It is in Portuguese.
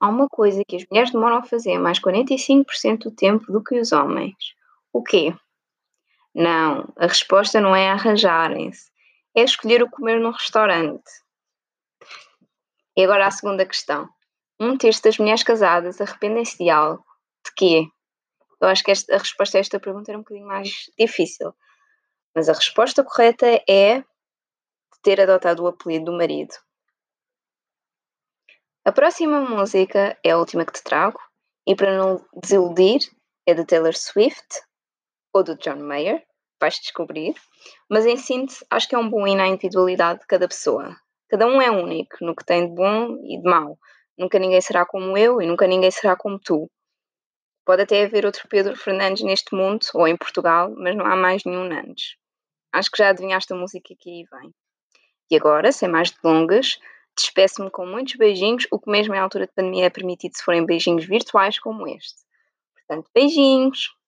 Há uma coisa que as mulheres demoram a fazer mais 45% do tempo do que os homens. O quê? Não, a resposta não é arranjarem-se, é escolher o comer num restaurante. E agora a segunda questão. Um terço das mulheres casadas arrependem-se de algo. De quê? Eu acho que esta, a resposta a esta pergunta era um bocadinho mais difícil. Mas a resposta correta é de ter adotado o apelido do marido. A próxima música é a última que te trago, e para não desiludir, é de Taylor Swift ou do John Mayer, vais descobrir. Mas em síntese, acho que é um bom hino à individualidade de cada pessoa. Cada um é único no que tem de bom e de mau. Nunca ninguém será como eu e nunca ninguém será como tu. Pode até haver outro Pedro Fernandes neste mundo ou em Portugal, mas não há mais nenhum Nandes. Acho que já adivinhaste a música que aí vem. E agora, sem mais delongas, despeço-me com muitos beijinhos, o que mesmo em altura de pandemia é permitido se forem beijinhos virtuais como este. Portanto, beijinhos!